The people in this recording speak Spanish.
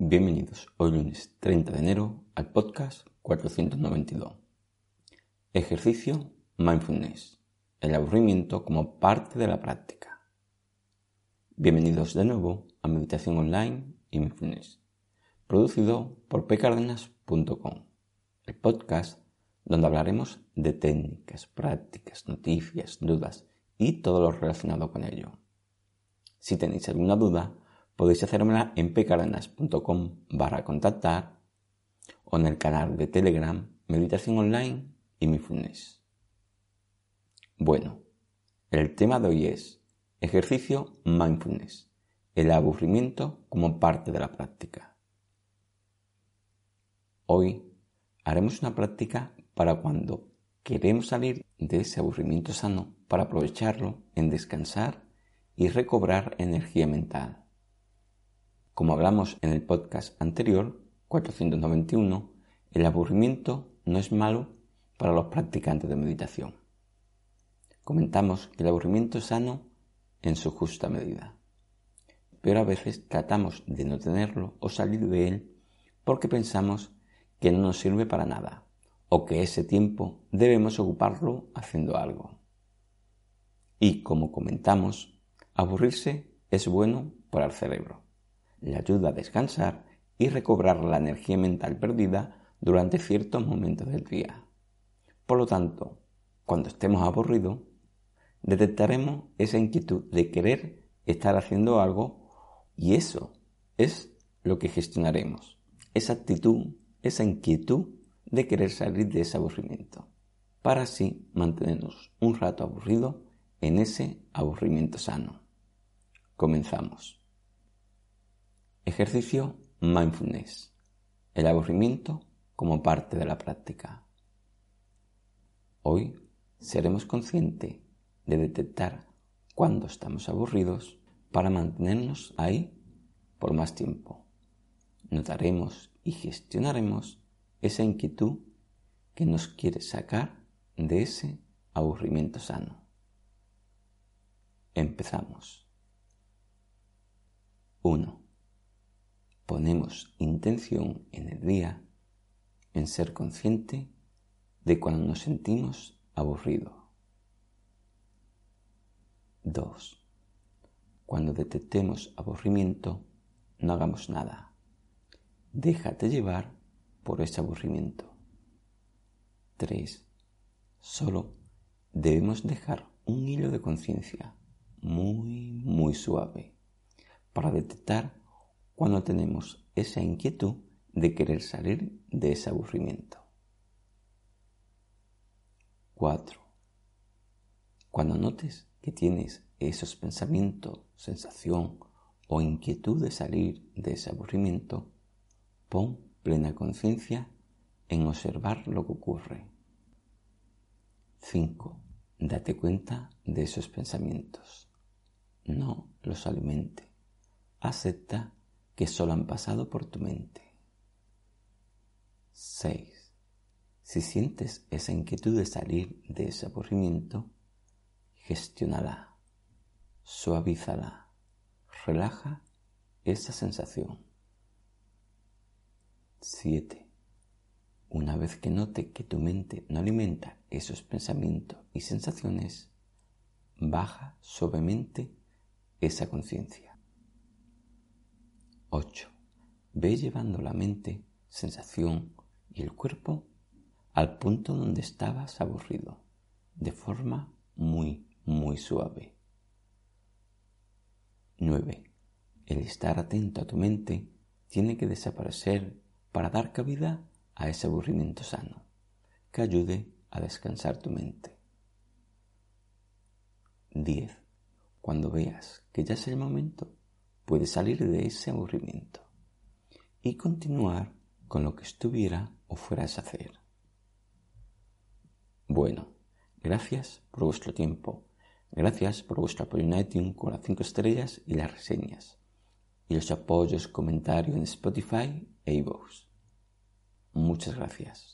Bienvenidos hoy lunes 30 de enero al podcast 492. Ejercicio Mindfulness. El aburrimiento como parte de la práctica. Bienvenidos de nuevo a Meditación Online y Mindfulness, producido por pcardenas.com, el podcast donde hablaremos de técnicas, prácticas, noticias, dudas y todo lo relacionado con ello. Si tenéis alguna duda, podéis hacérmela en pcardenas.com barra contactar o en el canal de Telegram Meditación Online y Mindfulness. Bueno, el tema de hoy es ejercicio mindfulness, el aburrimiento como parte de la práctica. Hoy haremos una práctica para cuando queremos salir de ese aburrimiento sano para aprovecharlo en descansar y recobrar energía mental. Como hablamos en el podcast anterior, 491, el aburrimiento no es malo para los practicantes de meditación. Comentamos que el aburrimiento es sano en su justa medida, pero a veces tratamos de no tenerlo o salir de él porque pensamos que no nos sirve para nada o que ese tiempo debemos ocuparlo haciendo algo. Y como comentamos, aburrirse es bueno para el cerebro le ayuda a descansar y recobrar la energía mental perdida durante ciertos momentos del día. Por lo tanto, cuando estemos aburridos, detectaremos esa inquietud de querer estar haciendo algo y eso es lo que gestionaremos. Esa actitud, esa inquietud de querer salir de ese aburrimiento, para así mantenernos un rato aburrido en ese aburrimiento sano. Comenzamos. Ejercicio mindfulness. El aburrimiento como parte de la práctica. Hoy seremos conscientes de detectar cuando estamos aburridos para mantenernos ahí por más tiempo. Notaremos y gestionaremos esa inquietud que nos quiere sacar de ese aburrimiento sano. Empezamos. 1 ponemos intención en el día en ser consciente de cuando nos sentimos aburridos. 2. Cuando detectemos aburrimiento, no hagamos nada. Déjate llevar por ese aburrimiento. 3. Solo debemos dejar un hilo de conciencia muy, muy suave para detectar cuando tenemos esa inquietud de querer salir de ese aburrimiento. 4. Cuando notes que tienes esos pensamientos, sensación o inquietud de salir de ese aburrimiento, pon plena conciencia en observar lo que ocurre. 5. Date cuenta de esos pensamientos. No los alimente. Acepta que solo han pasado por tu mente. 6. Si sientes esa inquietud de salir de ese aburrimiento, gestiónala, suavízala, relaja esa sensación. 7. Una vez que note que tu mente no alimenta esos pensamientos y sensaciones, baja suavemente esa conciencia. 8. Ve llevando la mente, sensación y el cuerpo al punto donde estabas aburrido, de forma muy, muy suave. 9. El estar atento a tu mente tiene que desaparecer para dar cabida a ese aburrimiento sano, que ayude a descansar tu mente. 10. Cuando veas que ya es el momento, puedes salir de ese aburrimiento y continuar con lo que estuviera o fueras a hacer. Bueno, gracias por vuestro tiempo. Gracias por vuestro apoyo en iTunes con las 5 estrellas y las reseñas. Y los apoyos, comentarios en Spotify e iVoox. Muchas gracias.